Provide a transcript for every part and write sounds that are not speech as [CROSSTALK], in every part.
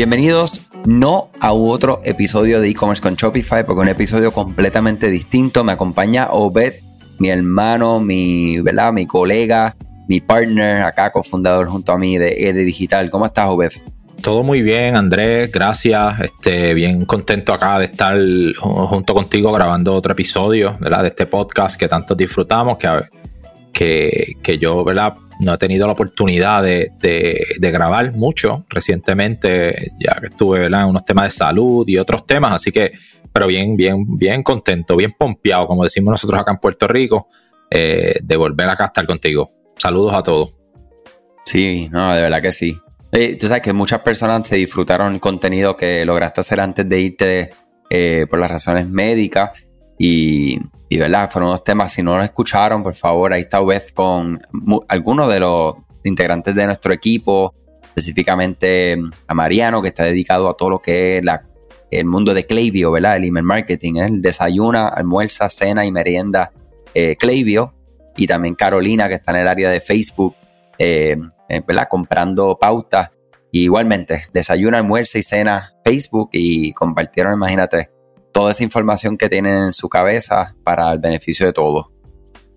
Bienvenidos no a otro episodio de e-commerce con Shopify, porque un episodio completamente distinto. Me acompaña Obed, mi hermano, mi, ¿verdad? mi colega, mi partner acá, cofundador junto a mí de ED Digital. ¿Cómo estás, Obed? Todo muy bien, Andrés, gracias. Este, bien contento acá de estar junto contigo grabando otro episodio ¿verdad? de este podcast que tanto disfrutamos, que, que, que yo ¿verdad? no he tenido la oportunidad de, grabar mucho recientemente, ya que estuve en unos temas de salud y otros temas, así que, pero bien, bien, bien contento, bien pompeado, como decimos nosotros acá en Puerto Rico, eh, de volver acá a estar contigo. Saludos a todos. Sí, no, de verdad que sí. tú sabes que muchas personas se disfrutaron el contenido que lograste hacer antes de irte eh, por las razones médicas y, y verdad, fueron unos temas, si no lo escucharon, por favor, ahí está vez con algunos de los integrantes de nuestro equipo, específicamente mm, a Mariano, que está dedicado a todo lo que es la, el mundo de Klaviyo, ¿verdad? El email marketing, ¿eh? el desayuna, almuerza, cena y merienda eh. Y también Carolina, que está en el área de Facebook, eh, eh, ¿verdad? Comprando pautas. Igualmente, desayuna, almuerza y cena Facebook y compartieron, imagínate, toda esa información que tienen en su cabeza para el beneficio de todos.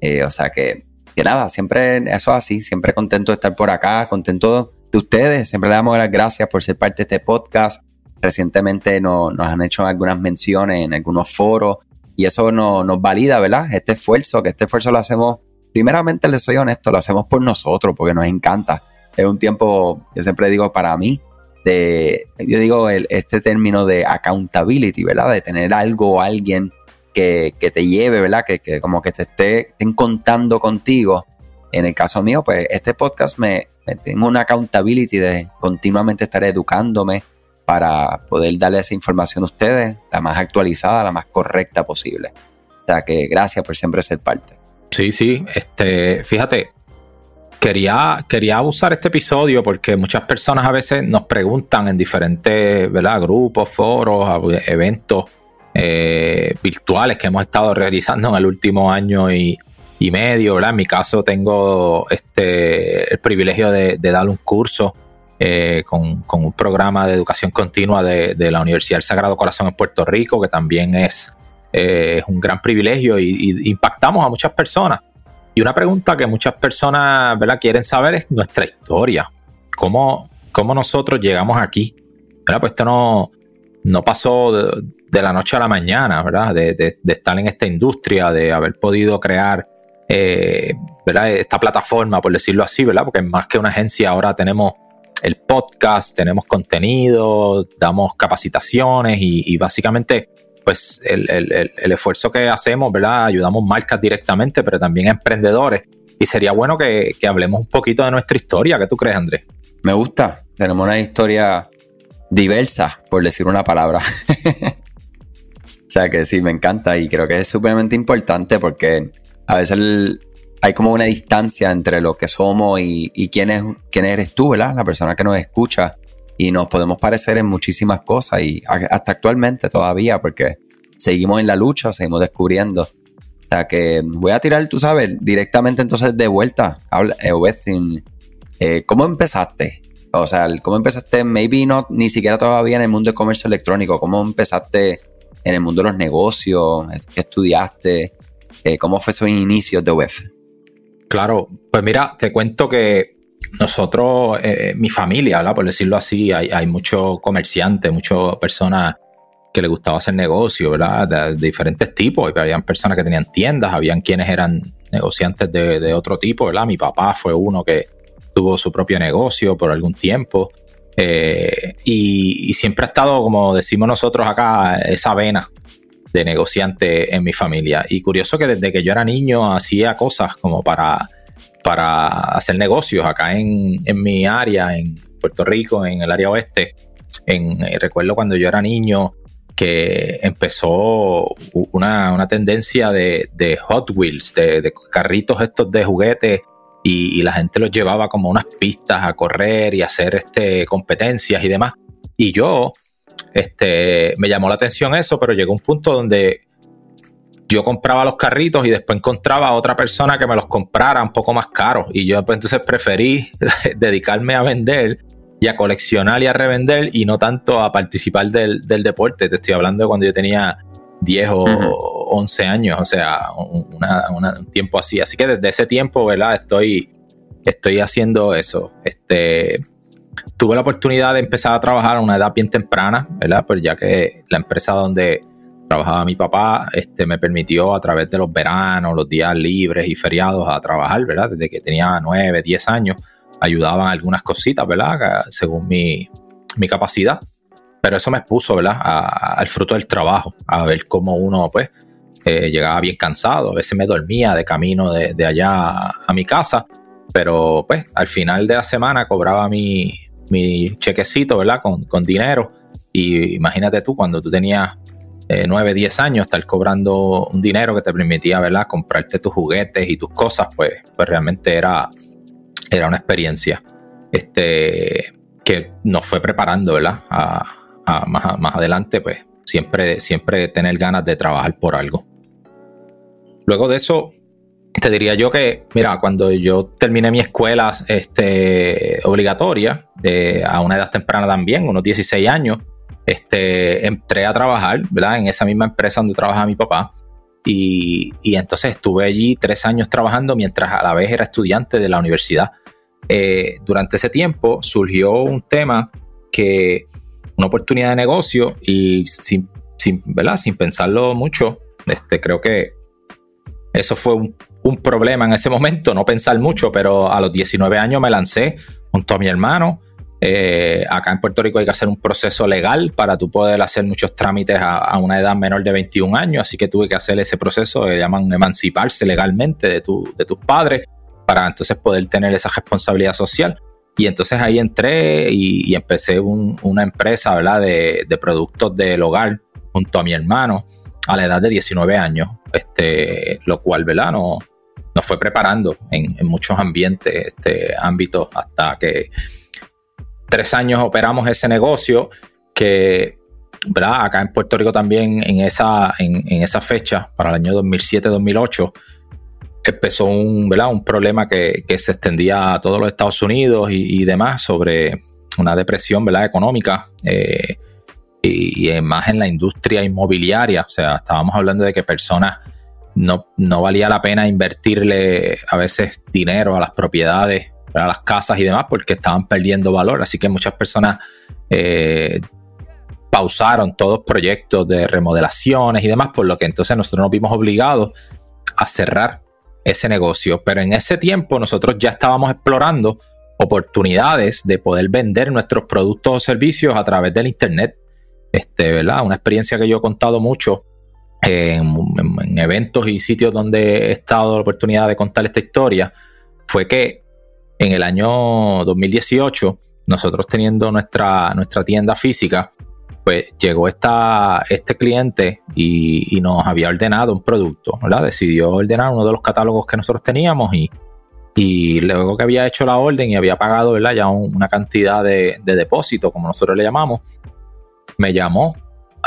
Eh, o sea que, que nada, siempre eso es así, siempre contento de estar por acá, contento de ustedes, siempre le damos las gracias por ser parte de este podcast. Recientemente nos han hecho algunas menciones en algunos foros y eso nos valida, ¿verdad? Este esfuerzo, que este esfuerzo lo hacemos, primeramente les soy honesto, lo hacemos por nosotros porque nos encanta. Es un tiempo, yo siempre digo, para mí, de, yo digo, el, este término de accountability, ¿verdad? De tener algo o alguien que, te lleve, ¿verdad? Que, como que te esté, estén contando contigo. En el caso mío, pues este podcast me, tengo una accountability de continuamente estar educándome para poder darle esa información a ustedes, la más actualizada, la más correcta posible. O sea que gracias por siempre ser parte. Sí, sí, este, fíjate, Quería, quería usar este episodio porque muchas personas a veces nos preguntan en diferentes ¿verdad? grupos, foros, eventos eh, virtuales que hemos estado realizando en el último año y, medio. ¿verdad? En mi caso tengo este, el privilegio de, dar un curso eh, con, un programa de educación continua de, la Universidad del Sagrado Corazón en Puerto Rico, que también es, eh, un gran privilegio y impactamos a muchas personas. Y una pregunta que muchas personas ¿verdad? quieren saber es nuestra historia. ¿Cómo, cómo nosotros llegamos aquí? ¿verdad? Pues esto no, no pasó de, la noche a la mañana, ¿verdad? De, estar en esta industria, de haber podido crear eh, ¿verdad? esta plataforma, por decirlo así, ¿verdad? Porque más que una agencia, ahora tenemos el podcast, tenemos contenido, damos capacitaciones y básicamente pues el, esfuerzo que hacemos, ¿verdad? Ayudamos marcas directamente, pero también emprendedores. Y sería bueno que, hablemos un poquito de nuestra historia. ¿Qué tú crees, Andrés? Me gusta. Tenemos una historia diversa, por decir una palabra. [LAUGHS] o sea que sí, me encanta y creo que es súpermente importante porque a veces hay como una distancia entre lo que somos y, y quién, es, quién eres tú, ¿verdad? La persona que nos escucha y nos podemos parecer en muchísimas cosas y hasta actualmente todavía porque seguimos en la lucha, seguimos descubriendo. O sea que voy a tirar, tú sabes, directamente entonces de vuelta. Habla, eh, eh, ¿Cómo empezaste? O sea, ¿cómo empezaste? Maybe no, ni siquiera todavía en el mundo de comercio electrónico. ¿Cómo empezaste en el mundo de los negocios? ¿Qué estudiaste? Eh, ¿Cómo fue su inicio de web? Claro, pues mira, te cuento que nosotros, eh, mi familia, por decirlo así, hay, hay muchos comerciantes, muchas personas que les gustaba hacer negocio, ¿verdad? De, diferentes tipos. Habían personas que tenían tiendas, habían quienes eran negociantes de, otro tipo, ¿verdad? Mi papá fue uno que tuvo su propio negocio por algún tiempo. Eh, y, y, siempre ha estado, como decimos nosotros acá, esa vena de negociante en mi familia. Y curioso que desde que yo era niño hacía cosas como para para hacer negocios acá en, mi área, en Puerto Rico, en el área oeste. En, eh, recuerdo cuando yo era niño que empezó una, tendencia de, Hot Wheels, de, carritos estos de juguetes y, la gente los llevaba como unas pistas a correr y hacer este, competencias y demás. Y yo, este, me llamó la atención eso, pero llegó un punto donde yo compraba los carritos y después encontraba a otra persona que me los comprara un poco más caros. Y yo pues, entonces preferí [LAUGHS] dedicarme a vender, y a coleccionar y a revender y no tanto a participar del, deporte. Te estoy hablando de cuando yo tenía 10 o 11 años, o sea, un tiempo así. Así que desde ese tiempo, ¿verdad? Estoy, estoy haciendo eso. Este, tuve la oportunidad de empezar a trabajar a una edad bien temprana, ¿verdad? Pues ya que la empresa donde trabajaba mi papá este, me permitió a través de los veranos, los días libres y feriados a trabajar, ¿verdad? Desde que tenía 9, 10 años, ayudaban algunas cositas, ¿verdad? Según mi, capacidad. Pero eso me expuso, ¿verdad? al fruto del trabajo, a ver cómo uno, pues, eh, llegaba bien cansado, a veces me dormía de camino de, allá a mi casa, pero pues al final de la semana cobraba mi, mi chequecito, ¿verdad? Con, con dinero. Y imagínate tú, cuando tú tenías 9, eh, 10 años, estar cobrando un dinero que te permitía, ¿verdad? Comprarte tus juguetes y tus cosas, pues, pues realmente era, era una experiencia este, que nos fue preparando, ¿verdad? A, más, más, adelante, pues, siempre, siempre tener ganas de trabajar por algo. Luego de eso, te diría yo que, mira, cuando yo terminé mi escuela este, obligatoria, eh, a una edad temprana también, unos 16 años, este, entré a trabajar, ¿verdad? En esa misma empresa donde trabajaba mi papá. Y, entonces estuve allí tres años trabajando mientras a la vez era estudiante de la universidad. Eh, durante ese tiempo surgió un tema que, una oportunidad de negocio y sin, ¿verdad? sin pensarlo mucho, este, creo que eso fue un, un, problema en ese momento, no pensar mucho, pero a los 19 años me lancé junto a mi hermano eh, acá en Puerto Rico hay que hacer un proceso legal para tú poder hacer muchos trámites a, una edad menor de 21 años, así que tuve que hacer ese proceso, que llaman emanciparse legalmente de, tu, de tus padres para entonces poder tener esa responsabilidad social. Y entonces ahí entré y, empecé una empresa ¿verdad? De, de, productos del hogar junto a mi hermano a la edad de 19 años, este, lo cual ¿verdad? No, nos fue preparando en, en muchos ambientes, este, ámbitos, hasta que tres años operamos ese negocio que, ¿verdad? Acá en Puerto Rico también en esa, en, esa fecha, para el año 2007-2008, empezó un, ¿verdad? un problema que, se extendía a todos los Estados Unidos y, demás sobre una depresión ¿verdad? económica eh, y, más en la industria inmobiliaria. O sea, estábamos hablando de que personas no, no valía la pena invertirle a veces dinero a las propiedades para las casas y demás porque estaban perdiendo valor. Así que muchas personas eh, pausaron todos proyectos de remodelaciones y demás, por lo que entonces nosotros nos vimos obligados a cerrar ese negocio. Pero en ese tiempo nosotros ya estábamos explorando oportunidades de poder vender nuestros productos o servicios a través del Internet. Este, ¿verdad? Una experiencia que yo he contado mucho en, en eventos y sitios donde he estado la oportunidad de contar esta historia, fue que en el año 2018, nosotros teniendo nuestra, nuestra tienda física, pues llegó esta, este cliente y, nos había ordenado un producto, ¿verdad? Decidió ordenar uno de los catálogos que nosotros teníamos y, y luego que había hecho la orden y había pagado, ¿verdad? Ya una cantidad de, depósito, como nosotros le llamamos, me llamó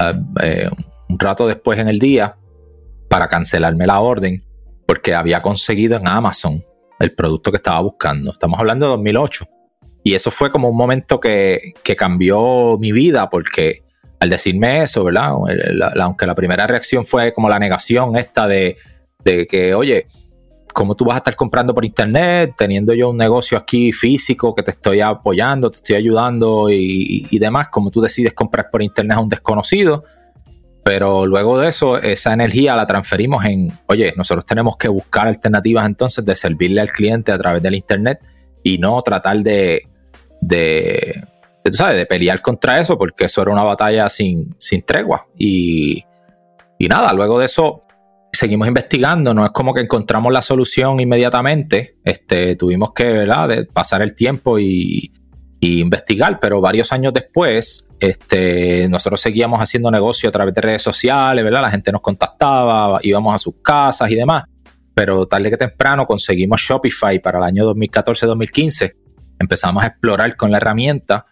eh, eh, un rato después en el día para cancelarme la orden porque había conseguido en Amazon el producto que estaba buscando. Estamos hablando de 2008. Y eso fue como un momento que, cambió mi vida porque al decirme eso, ¿verdad? aunque la primera reacción fue como la negación esta de, que, oye, ¿cómo tú vas a estar comprando por internet teniendo yo un negocio aquí físico que te estoy apoyando, te estoy ayudando y, y demás? ¿Cómo tú decides comprar por internet a un desconocido? Pero luego de eso, esa energía la transferimos en, oye, nosotros tenemos que buscar alternativas entonces de servirle al cliente a través del Internet y no tratar de, de, tú sabes, de pelear contra eso, porque eso era una batalla sin, sin tregua. Y, y nada, luego de eso seguimos investigando, no es como que encontramos la solución inmediatamente, este, tuvimos que ¿verdad? Pasar el tiempo y, y investigar, pero varios años después, este, nosotros seguíamos haciendo negocio a través de redes sociales, ¿verdad? La gente nos contactaba, íbamos a sus casas y demás, pero tarde que temprano conseguimos Shopify para el año 2014-2015, empezamos a explorar con la herramienta,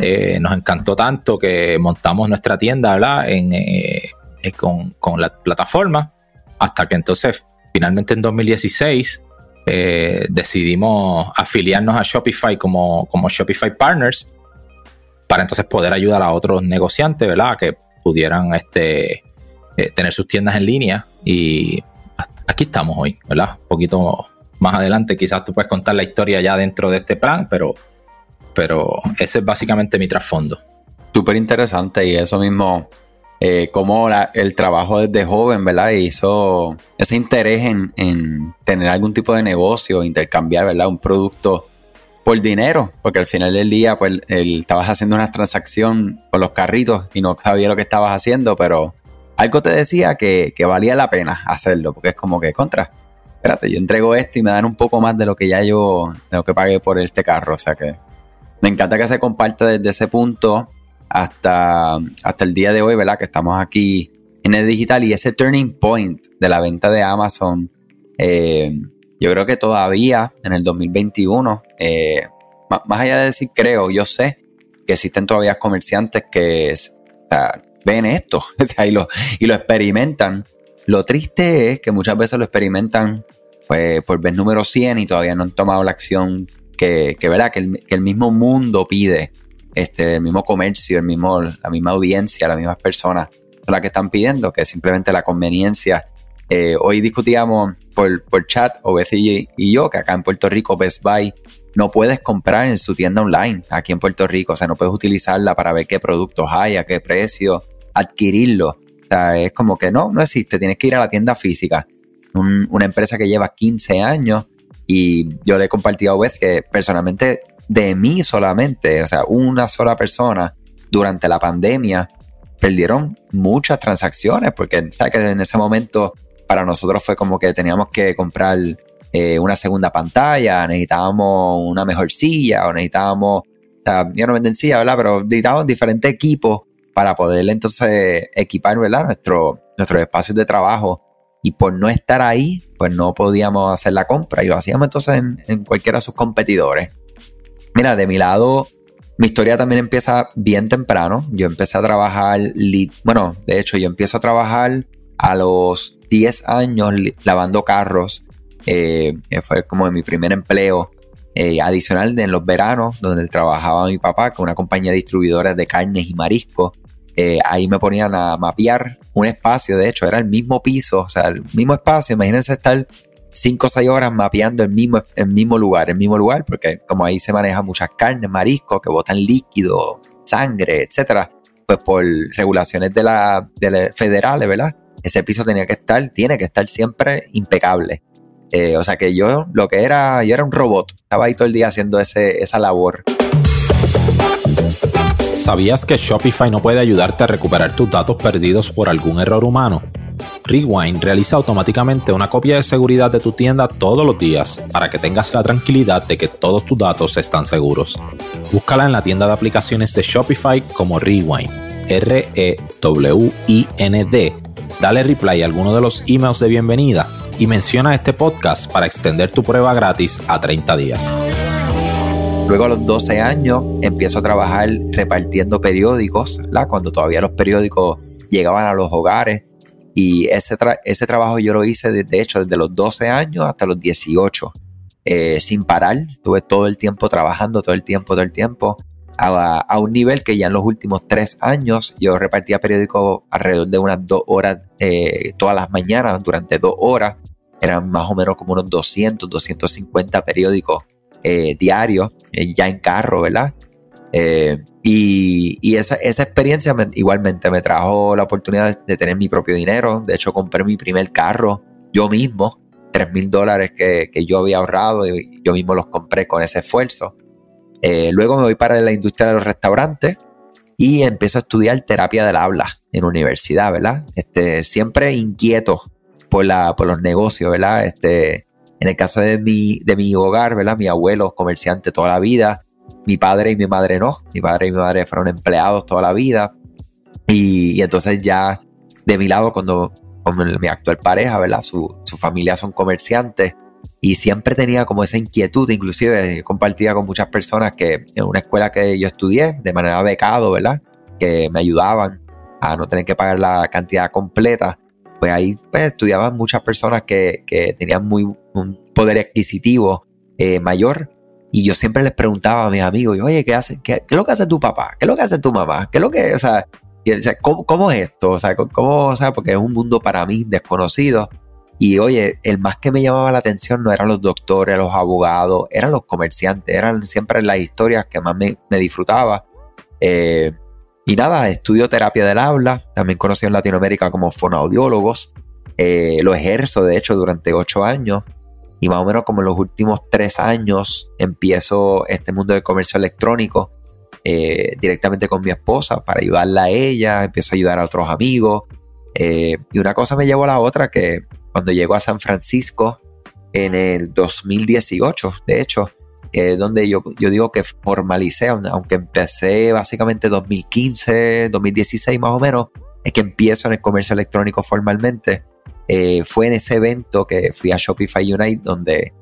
eh, nos encantó tanto que montamos nuestra tienda, ¿verdad? En, eh, eh, con, con la plataforma, hasta que entonces, finalmente en 2016, eh, decidimos afiliarnos a Shopify como, como Shopify Partners para entonces poder ayudar a otros negociantes, ¿verdad? Que pudieran este, eh, tener sus tiendas en línea y aquí estamos hoy, ¿verdad? Un poquito más adelante quizás tú puedes contar la historia ya dentro de este plan, pero, pero ese es básicamente mi trasfondo. Súper interesante y eso mismo, eh, como el trabajo desde joven, ¿verdad? Hizo ese interés en, tener algún tipo de negocio, intercambiar, ¿verdad? Un producto por dinero, porque al final del día, pues, estabas haciendo una transacción con los carritos y no sabía lo que estabas haciendo, pero algo te decía que, que valía la pena hacerlo, porque es como que contra espérate, yo entrego esto y me dan un poco más de lo que ya yo, de lo que pagué por este carro. O sea que me encanta que se comparta desde ese punto hasta, hasta el día de hoy, ¿verdad? Que estamos aquí en el digital y ese turning point de la venta de Amazon, eh, yo creo que todavía en el 2021, eh, más, allá de decir creo, yo sé que existen todavía comerciantes que ven esto [LAUGHS] y, lo, y lo experimentan lo triste es que muchas veces lo experimentan pues, por vez número 100 y todavía no han tomado la acción que, que, ¿verdad? que, el, mismo mundo pide, este, el mismo comercio, el mismo, la misma audiencia, las mismas personas son las que están pidiendo, que simplemente la conveniencia. Eh, hoy discutíamos por, por chat, Obed y, yo, que acá en Puerto Rico Best Buy no puedes comprar en su tienda online aquí en Puerto Rico, o sea, no puedes utilizarla para ver qué productos hay, a qué precio, adquirirlo es como que no, no existe, tienes que ir a la tienda física. una empresa que lleva 15 años y yo le he compartido a Wes que personalmente de mí solamente, o sea, una sola persona durante la pandemia perdieron muchas transacciones porque sabes que en ese momento para nosotros fue como que teníamos que comprar eh, una segunda pantalla, necesitábamos una mejor silla o necesitábamos, o sea, yo no venden silla, ¿verdad? Pero necesitábamos diferentes equipos para poder entonces equipar ¿verdad? Nuestro, nuestros espacios de trabajo. Y por no estar ahí, pues no podíamos hacer la compra y lo hacíamos entonces en, cualquiera de sus competidores. Mira, de mi lado, mi historia también empieza bien temprano. Yo empecé a trabajar, bueno, de hecho yo empiezo a trabajar a los 10 años lavando carros. Eh, fue como mi primer empleo eh, adicional en los veranos, donde trabajaba mi papá con una compañía de distribuidores de carnes y mariscos. Eh, ahí me ponían a mapear un espacio, de hecho era el mismo piso, o sea, el mismo espacio, imagínense estar 5 o 6 horas mapeando el mismo, el mismo lugar, el mismo lugar, porque como ahí se maneja muchas carnes, mariscos que botan líquido, sangre, etcétera, pues por regulaciones de la, federales, ¿verdad? Ese piso tenía que estar, tiene que estar siempre impecable. Eh, o sea que yo lo que era, yo era un robot, estaba ahí todo el día haciendo ese, esa labor. ¿Sabías que Shopify no puede ayudarte a recuperar tus datos perdidos por algún error humano? Rewind realiza automáticamente una copia de seguridad de tu tienda todos los días para que tengas la tranquilidad de que todos tus datos están seguros. Búscala en la tienda de aplicaciones de Shopify como Rewind, R-E-W-I-N-D. Dale reply a alguno de los emails de bienvenida y menciona este podcast para extender tu prueba gratis a 30 días. Luego a los 12 años empiezo a trabajar repartiendo periódicos, cuando todavía los periódicos llegaban a los hogares. Y ese, ese trabajo yo lo hice, de, hecho, desde los 12 años hasta los 18, eh, sin parar. Estuve todo el tiempo trabajando, todo el tiempo, todo el tiempo, a, un nivel que ya en los últimos tres años yo repartía periódicos alrededor de unas dos horas eh, todas las mañanas, durante dos horas. Eran más o menos como unos 200, 250 periódicos eh, diario, eh, ya en carro, ¿verdad? Eh, y, esa, experiencia igualmente me trajo la oportunidad de, tener mi propio dinero. De hecho, compré mi primer carro yo mismo, 3 mil dólares que, yo había ahorrado y yo mismo los compré con ese esfuerzo. luego me voy para la industria de los restaurantes y empiezo a estudiar terapia del habla en universidad, ¿verdad? Este, siempre inquieto por, la, por los negocios, ¿verdad? Este, en el caso de mi, de mi hogar, ¿verdad? Mi abuelo comerciante toda la vida, mi padre y mi madre no, mi padre y mi madre fueron empleados toda la vida. Y, entonces ya de mi lado, cuando con mi actual pareja, ¿verdad? Su, su, familia son comerciantes y siempre tenía como esa inquietud, inclusive compartía con muchas personas que en una escuela que yo estudié de manera becado, ¿verdad? Que me ayudaban a no tener que pagar la cantidad completa pues ahí pues, estudiaban muchas personas que, tenían muy, un poder adquisitivo eh, mayor Y yo siempre les preguntaba a mis amigos, oye, ¿qué, hace, qué, es lo que hace tu papá? ¿Qué es lo que hace tu mamá? ¿Qué lo que, o sea, ¿cómo, es esto? O sea, ¿cómo, o sea, porque es un mundo para mí desconocido. Y oye, el más que me llamaba la atención no eran los doctores, los abogados, eran los comerciantes, eran siempre las historias que más me, disfrutaba. Eh, y nada, estudio terapia del habla, también conocido en Latinoamérica como fonoaudiólogos. Eh, lo ejerzo, de hecho, durante ocho años. Y más o menos como en los últimos tres años empiezo este mundo de comercio electrónico eh, directamente con mi esposa para ayudarla a ella, empiezo a ayudar a otros amigos. Eh, y una cosa me llevó a la otra que cuando llego a San Francisco en el 2018, de hecho, es donde yo, yo digo que formalicé, aunque empecé básicamente 2015, 2016 más o menos, es que empiezo en el comercio electrónico formalmente. Eh, fue en ese evento que fui a Shopify Unite donde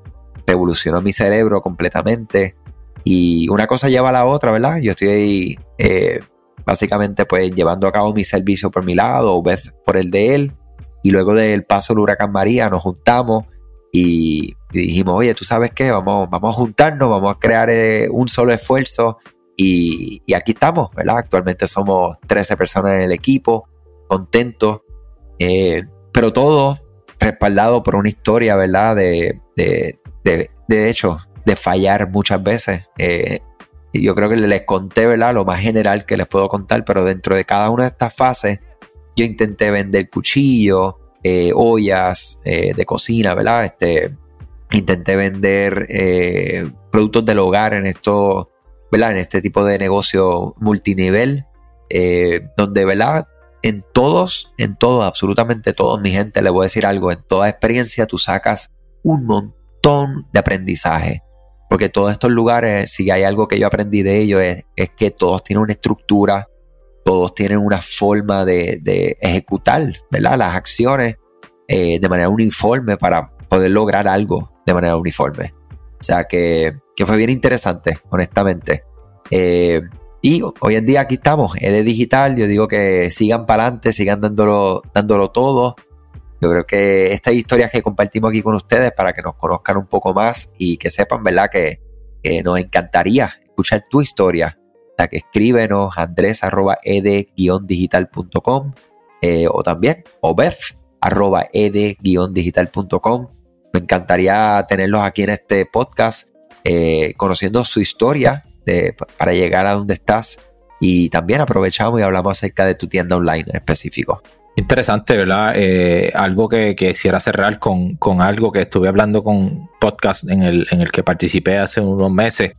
revolucionó mi cerebro completamente. Y una cosa lleva a la otra, ¿verdad? Yo estoy eh, básicamente pues llevando a cabo mi servicio por mi lado o vez por el de él. Y luego del paso del huracán María nos juntamos y, dijimos, oye, tú sabes qué, vamos, vamos a juntarnos, vamos a crear eh, un solo esfuerzo y, aquí estamos, ¿verdad? Actualmente somos 13 personas en el equipo, contentos pero todo respaldado por una historia, ¿verdad? De, de, de, hecho, de fallar muchas veces. Eh, yo creo que les conté, ¿verdad? Lo más general que les puedo contar, pero dentro de cada una de estas fases, yo intenté vender cuchillos, eh, ollas eh, de cocina, ¿verdad? Este, intenté vender productos del hogar en esto, ¿verdad? En este tipo de negocio multinivel, donde, ¿verdad? En todos, en todos, absolutamente todos, mi gente, le voy a decir algo, en toda experiencia tú sacas un montón de aprendizaje. Porque todos estos lugares, si hay algo que yo aprendí de ellos, es, que todos tienen una estructura, todos tienen una forma de, ejecutar ¿verdad? las acciones eh, de manera uniforme para poder lograr algo de manera uniforme. O sea que, que fue bien interesante, honestamente. Eh, y hoy en día aquí estamos, de Digital. Yo digo que sigan para adelante, sigan dándolo, dándolo todo. Yo creo que estas historias que compartimos aquí con ustedes para que nos conozcan un poco más y que sepan, ¿verdad? Que, nos encantaría escuchar tu historia. O sea, que escríbenos andres.ed-digital.com eh, o también obed.ed-digital.com. Me encantaría tenerlos aquí en este podcast eh, conociendo su historia para llegar a donde estás. Y también aprovechamos y hablamos acerca de tu tienda online en específico. Interesante, ¿verdad? Eh, algo que, quisiera cerrar con, algo que estuve hablando con podcast en el, que participé hace unos meses.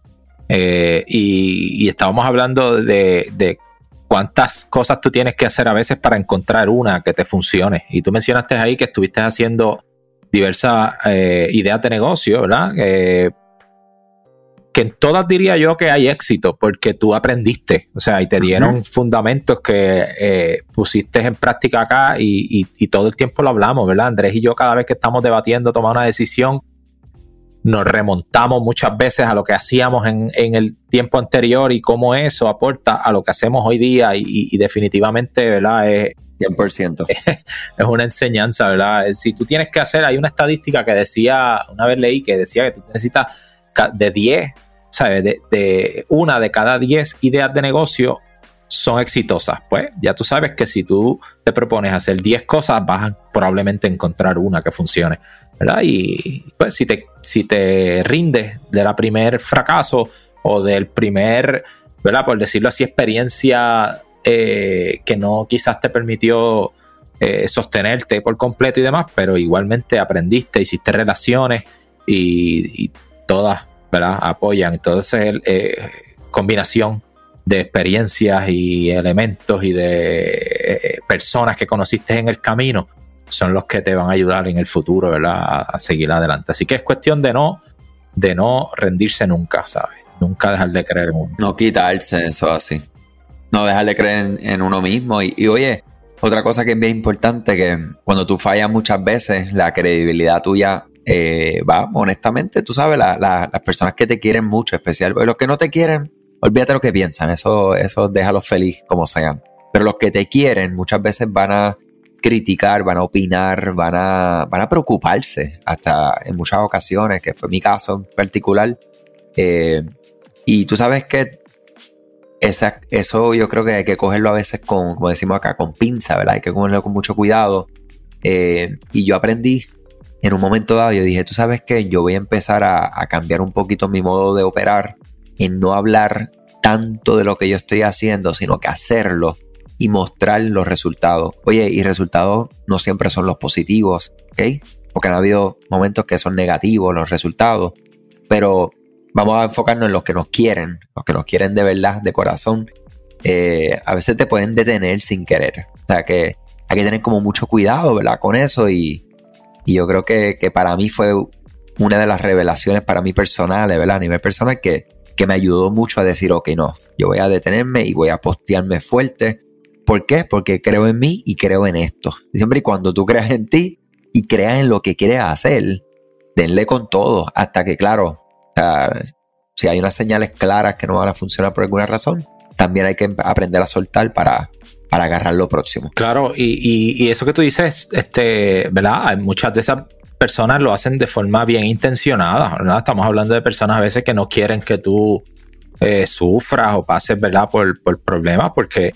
Eh, y, estábamos hablando de, cuántas cosas tú tienes que hacer a veces para encontrar una que te funcione. Y tú mencionaste ahí que estuviste haciendo diversas eh, ideas de negocio, ¿verdad? Que en todas diría yo que hay éxito porque tú aprendiste, o sea, y te dieron fundamentos que eh, pusiste en práctica acá y, todo el tiempo lo hablamos, ¿verdad? Andrés y yo cada vez que estamos debatiendo, tomar una decisión, nos remontamos muchas veces a lo que hacíamos en, el tiempo anterior y cómo eso aporta a lo que hacemos hoy día y, definitivamente, ¿verdad? Es, 100%. [LAUGHS] Es una enseñanza, ¿verdad? Si tú tienes que hacer, hay una estadística que decía, una vez leí que decía que tú necesitas de 10, ¿sabes? De, una de cada 10 ideas de negocio son exitosas. Pues ya tú sabes que si tú te propones hacer 10 cosas, vas a probablemente encontrar una que funcione. ¿verdad? Y pues si te, si te rindes de la primer fracaso o del primer, ¿verdad? Por decirlo así, experiencia eh, que no quizás te permitió eh, sostenerte por completo y demás, pero igualmente aprendiste, hiciste relaciones y, y todas ¿verdad? apoyan. Entonces, eh, combinación de experiencias y elementos y de eh, personas que conociste en el camino son los que te van a ayudar en el futuro, ¿verdad? A, seguir adelante. Así que es cuestión de no, de no rendirse nunca, ¿sabes? Nunca dejar de creer en uno. No quitarse eso así. No dejar de creer en, uno mismo. Y, y, oye, otra cosa que es bien importante, que cuando tú fallas muchas veces, la credibilidad tuya eh, va, honestamente, tú sabes, las personas que te quieren mucho, especial, los que no te quieren, olvídate lo que piensan, eso, eso déjalos feliz como sean. Pero los que te quieren muchas veces van a criticar, van a opinar, van a, van a preocuparse, hasta en muchas ocasiones, que fue mi caso en particular. Eh, y tú sabes que esa, eso yo creo que hay que cogerlo a veces con, como decimos acá, con pinza, ¿verdad? Hay que cogerlo con mucho cuidado. Eh, y yo aprendí en un momento dado, yo dije, tú sabes que yo voy a empezar a, cambiar un poquito mi modo de operar en no hablar tanto de lo que yo estoy haciendo, sino que hacerlo y mostrar los resultados. Oye, y resultados no siempre son los positivos, ¿ok? Porque han habido momentos que son negativos los resultados, pero vamos a enfocarnos en los que nos quieren, los que nos quieren de verdad, de corazón. Eh, a veces te pueden detener sin querer. O sea que hay que tener como mucho cuidado, ¿verdad? Con eso y, yo creo que, que, para mí fue una de las revelaciones para mí personales, ¿verdad? A nivel personal que que me ayudó mucho a decir, ok, no, yo voy a detenerme y voy a postearme fuerte. ¿Por qué? Porque creo en mí y creo en esto. Siempre y cuando tú creas en ti y creas en lo que quieres hacer, denle con todo hasta que, claro, si hay unas señales claras que no van a funcionar por alguna razón, también hay que aprender a soltar para, para agarrar lo próximo. Claro, y, eso que tú dices, este, ¿verdad? Muchas de esas personas lo hacen de forma bien intencionada, ¿verdad? Estamos hablando de personas a veces que no quieren que tú eh, sufras o pases, ¿verdad? Por, por, problemas, porque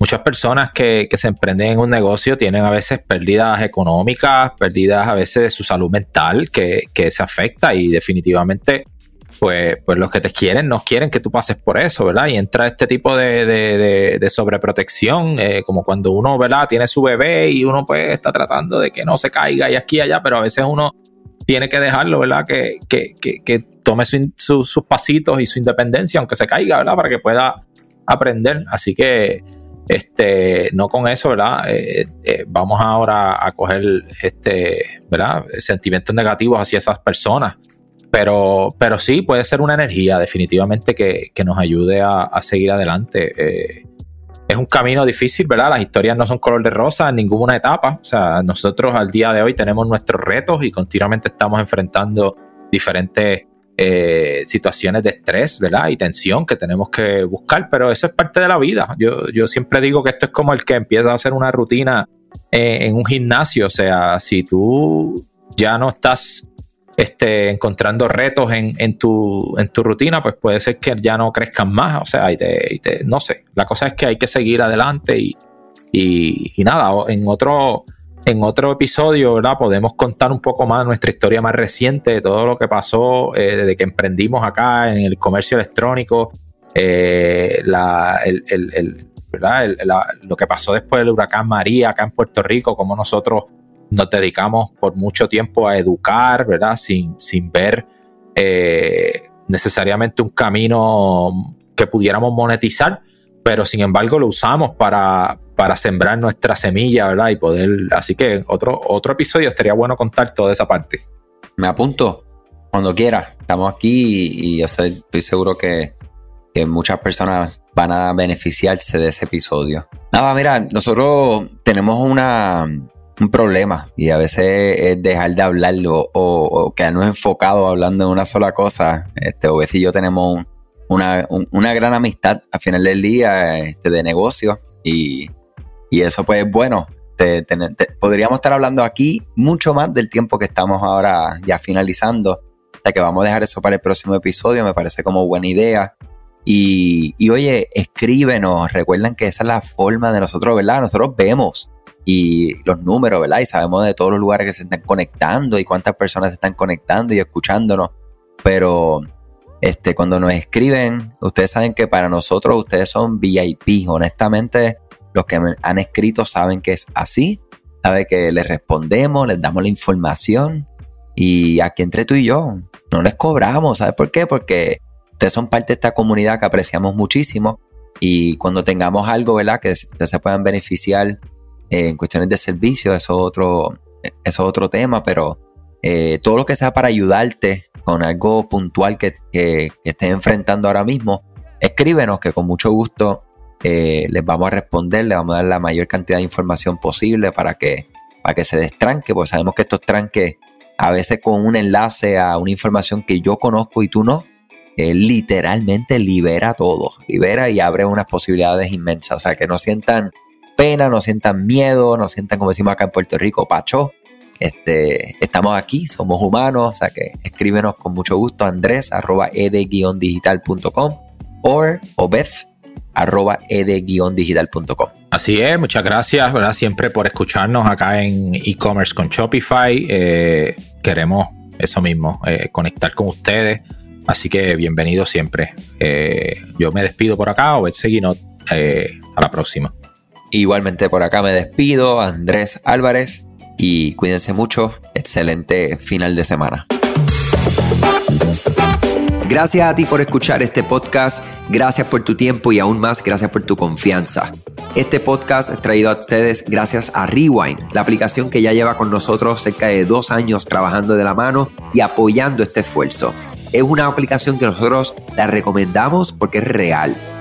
muchas personas que, se emprenden en un negocio tienen a veces pérdidas económicas, pérdidas a veces de su salud mental, que se afecta y definitivamente pues, pues los que te quieren no quieren que tú pases por eso, ¿verdad? Y entra este tipo de, de, sobreprotección, eh, como cuando uno, ¿verdad? Tiene su bebé y uno pues está tratando de que no se caiga y aquí y allá, pero a veces uno tiene que dejarlo, ¿verdad? Que, que, que, tome sus pasitos y su independencia, aunque se caiga, ¿verdad? Para que pueda aprender. Así que, este, no con eso, ¿verdad? Eh, eh, vamos ahora a coger, este, ¿verdad? Sentimientos negativos hacia esas personas. Pero, pero sí, puede ser una energía definitivamente que, nos ayude a, seguir adelante. Eh, es un camino difícil, ¿verdad? Las historias no son color de rosa en ninguna etapa. O sea, nosotros al día de hoy tenemos nuestros retos y continuamente estamos enfrentando diferentes eh, situaciones de estrés, ¿verdad? Y tensión que tenemos que buscar, pero eso es parte de la vida. Yo, yo siempre digo que esto es como el que empieza a hacer una rutina eh, en un gimnasio. O sea, si tú ya no estás este, encontrando retos en, tu, rutina, pues puede ser que ya no crezcan más. O sea, no sé. La cosa es que hay que seguir adelante y, nada, en otro, en otro episodio, ¿verdad? Podemos contar un poco más nuestra historia más reciente de todo lo que pasó eh, desde que emprendimos acá en el comercio electrónico, eh, lo que pasó después del huracán María acá en Puerto Rico, como nosotros nos dedicamos por mucho tiempo a educar, ¿verdad? Sin, sin ver eh, necesariamente un camino que pudiéramos monetizar, pero sin embargo lo usamos para, para sembrar nuestra semilla, ¿verdad? Y poder, así que otro, otro episodio estaría bueno contar toda esa parte. Me apunto cuando quiera. Estamos aquí y, estoy seguro que, que muchas personas van a beneficiarse de ese episodio. Nada, mira, nosotros tenemos una, un problema y a veces es dejar de hablarlo o, quedarnos enfocados hablando en una sola cosa. Este, Obes y yo tenemos una, gran amistad al final del día este, de negocio y, eso pues bueno. podríamos estar hablando aquí mucho más del tiempo que estamos ahora ya finalizando. Hasta que vamos a dejar eso para el próximo episodio, me parece como buena idea. Y, y oye, escríbenos, recuerden que esa es la forma de nosotros, ¿verdad? Nosotros vemos y los números, ¿verdad? Y sabemos de todos los lugares que se están conectando y cuántas personas se están conectando y escuchándonos. Pero este, cuando nos escriben, ustedes saben que para nosotros ustedes son VIP. Honestamente, los que han escrito saben que es así. Saben que les respondemos, les damos la información. Y aquí entre tú y yo, no les cobramos. ¿Sabes por qué? Porque ustedes son parte de esta comunidad que apreciamos muchísimo. Y cuando tengamos algo, ¿verdad? Que ustedes se puedan beneficiar en cuestiones de servicio, eso es otro, es otro tema, pero eh, todo lo que sea para ayudarte con algo puntual que, que, estés enfrentando ahora mismo, escríbenos que con mucho gusto eh, les vamos a responder, les vamos a dar la mayor cantidad de información posible para que, para que se destranque, porque sabemos que estos tranques a veces con un enlace a una información que yo conozco y tú no, eh, literalmente libera todo, libera y abre unas posibilidades inmensas, o sea que no sientan pena, no sientan miedo, no sientan, como decimos acá en Puerto Rico, pacho, este, estamos aquí, somos humanos, o sea que escríbenos con mucho gusto andrés arroba ed-digital.com o beth arroba ed-digital.com. Así es, muchas gracias, ¿verdad? Siempre por escucharnos acá en e-commerce con Shopify. Eh, queremos eso mismo, eh, conectar con ustedes. Así que bienvenido siempre. Eh, yo me despido por acá, o Seguinot. a la próxima. Igualmente por acá me despido, Andrés Álvarez, y cuídense mucho. Excelente final de semana. Gracias a ti por escuchar este podcast, gracias por tu tiempo y aún más gracias por tu confianza. Este podcast es traído a ustedes gracias a Rewind, la aplicación que ya lleva con nosotros cerca de dos años trabajando de la mano y apoyando este esfuerzo. Es una aplicación que nosotros la recomendamos porque es real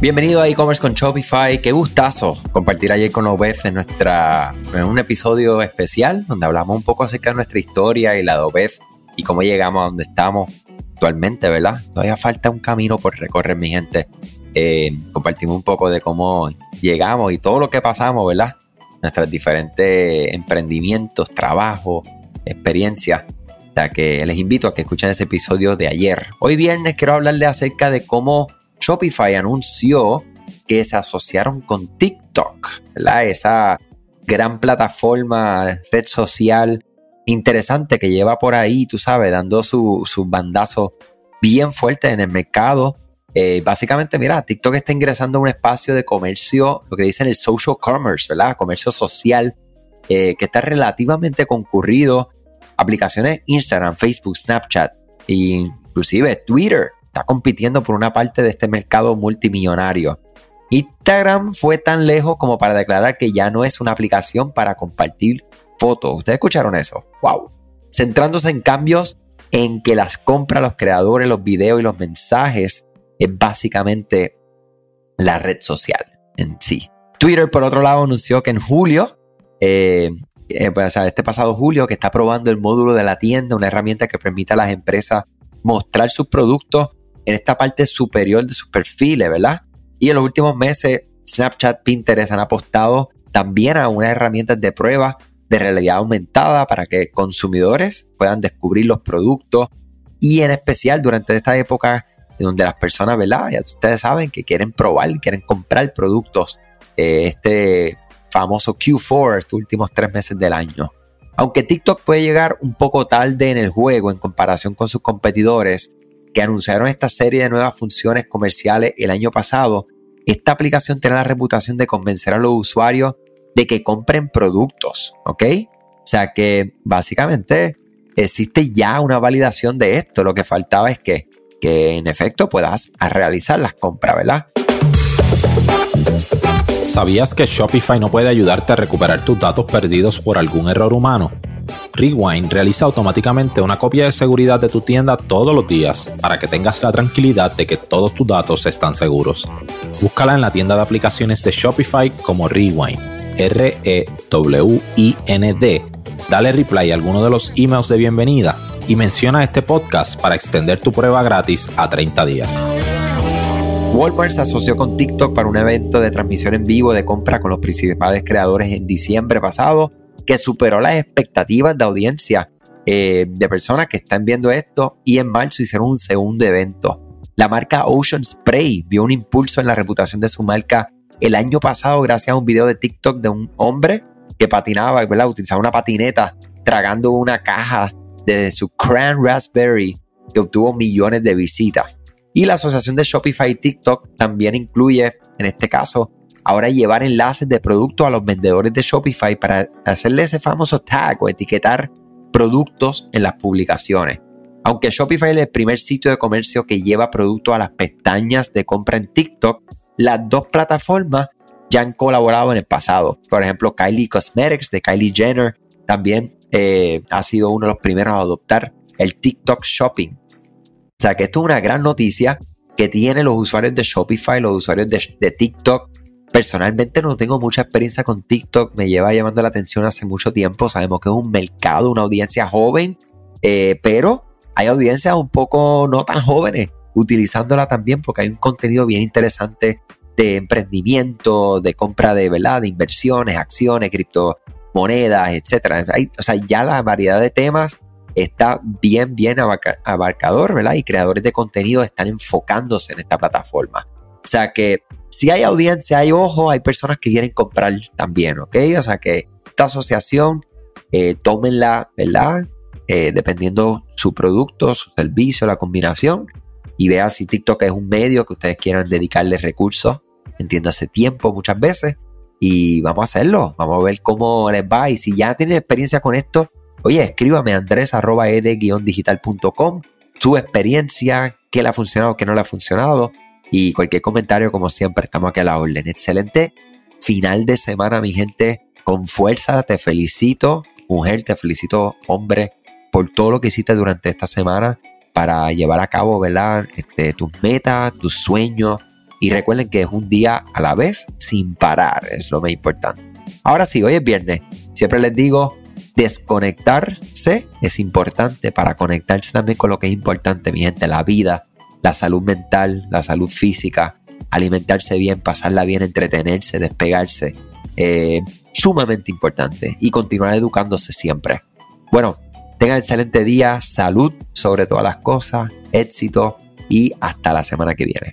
Bienvenido a e-commerce con Shopify. Qué gustazo compartir ayer con Obed en, nuestra, en un episodio especial donde hablamos un poco acerca de nuestra historia y la de Obed y cómo llegamos a donde estamos actualmente, ¿verdad? Todavía falta un camino por recorrer, mi gente. Eh, compartimos un poco de cómo llegamos y todo lo que pasamos, ¿verdad? Nuestros diferentes emprendimientos, trabajos, experiencias. O sea que les invito a que escuchen ese episodio de ayer. Hoy viernes quiero hablarles acerca de cómo Shopify anunció que se asociaron con TikTok, esa gran plataforma, red social interesante que lleva por ahí, tú sabes, dando sus su bandazo bien fuerte en el mercado. Eh, básicamente, mira, TikTok está ingresando a un espacio de comercio, lo que dicen el social commerce, ¿verdad? Comercio social, eh, que está relativamente concurrido. Aplicaciones Instagram, Facebook, Snapchat e inclusive Twitter está compitiendo por una parte de este mercado multimillonario. Instagram fue tan lejos como para declarar que ya no es una aplicación para compartir fotos. ¿Ustedes escucharon eso? ¡Wow! Centrándose en cambios en que las compras, los creadores, los videos y los mensajes es básicamente la red social en sí. Twitter, por otro lado, anunció que en julio, eh, eh, pues, este pasado julio, que está probando el módulo de la tienda, una herramienta que permite a las empresas mostrar sus productos en esta parte superior de sus perfiles, ¿verdad? Y en los últimos meses, Snapchat, Pinterest han apostado también a unas herramientas de prueba de realidad aumentada para que consumidores puedan descubrir los productos y en especial durante esta época donde las personas, ¿verdad? Ya ustedes saben que quieren probar, quieren comprar productos, eh, este famoso Q4, estos últimos tres meses del año. Aunque TikTok puede llegar un poco tarde en el juego en comparación con sus competidores, que anunciaron esta serie de nuevas funciones comerciales el año pasado, esta aplicación tiene la reputación de convencer a los usuarios de que compren productos, ¿ok? sea que básicamente existe ya una validación de esto. Lo que faltaba es que, que en efecto puedas realizar las compras, ¿verdad? ¿Sabías que Shopify no puede ayudarte a recuperar tus datos perdidos por algún error humano? Rewind realiza automáticamente una copia de seguridad de tu tienda todos los días para que tengas la tranquilidad de que todos tus datos están seguros. Búscala en la tienda de aplicaciones de Shopify como Rewind, R-E-W-I-N-D. Dale reply a alguno de los emails de bienvenida y menciona este podcast para extender tu prueba gratis a 30 días. Walmart se asoció con TikTok para un evento de transmisión en vivo de compra con los principales creadores en diciembre pasado, que superó las expectativas de audiencia eh, de personas que están viendo esto y en marzo hicieron un segundo evento. La marca Ocean Spray vio un impulso en la reputación de su marca el año pasado gracias a un video de TikTok de un hombre que patinaba, ¿verdad? utilizaba una patineta tragando una caja de su Cran Raspberry que obtuvo millones de visitas. Y la asociación de Shopify y TikTok también incluye, en este caso, ahora llevar enlaces de productos a los vendedores de Shopify para hacerle ese famoso tag o etiquetar productos en las publicaciones. Aunque Shopify es el primer sitio de comercio que lleva productos a las pestañas de compra en TikTok, las dos plataformas ya han colaborado en el pasado. Por ejemplo, Kylie Cosmetics de Kylie Jenner también eh, ha sido uno de los primeros a adoptar el TikTok Shopping o sea que esto es una gran noticia que tienen los usuarios de Shopify, los usuarios de, TikTok. Personalmente no tengo mucha experiencia con TikTok, me lleva llamando la atención hace mucho tiempo. Sabemos que es un mercado, una audiencia joven, eh, pero hay audiencias un poco no tan jóvenes utilizándola también porque hay un contenido bien interesante de emprendimiento, de compra de, ¿verdad? de inversiones, acciones, criptomonedas, etc. o sea, ya la variedad de temas está bien, bien abarcador, ¿verdad? Y creadores de contenido están enfocándose en esta plataforma. O sea que si hay audiencia, hay ojo, hay personas que quieren comprar también, ¿ok? O sea que esta asociación, eh, tómenla, ¿verdad? Eh, dependiendo su producto, su servicio, la combinación, y vea si TikTok es un medio que ustedes quieran dedicarle recursos, entiéndase tiempo muchas veces, y vamos a hacerlo, vamos a ver cómo les va, y si ya tienen experiencia con esto, Oye, escríbame andres.ed-digital.com su experiencia, qué le ha funcionado, qué no le ha funcionado y cualquier comentario, como siempre, estamos aquí a la orden. Excelente final de semana, mi gente, con fuerza, te felicito, mujer, te felicito, hombre, por todo lo que hiciste durante esta semana para llevar a cabo, ¿verdad? Este, tus metas, tus sueños. Y recuerden que es un día a la vez sin parar, es lo más importante. Ahora sí, hoy es viernes. Siempre les digo, desconectarse es importante para conectarse también con lo que es importante, mi gente, la vida, la salud mental, la salud física, alimentarse bien, pasarla bien, entretenerse, despegarse. Eh, sumamente importante y continuar educándose siempre. Bueno, tengan excelente día, salud sobre todas las cosas, éxito y hasta la semana que viene.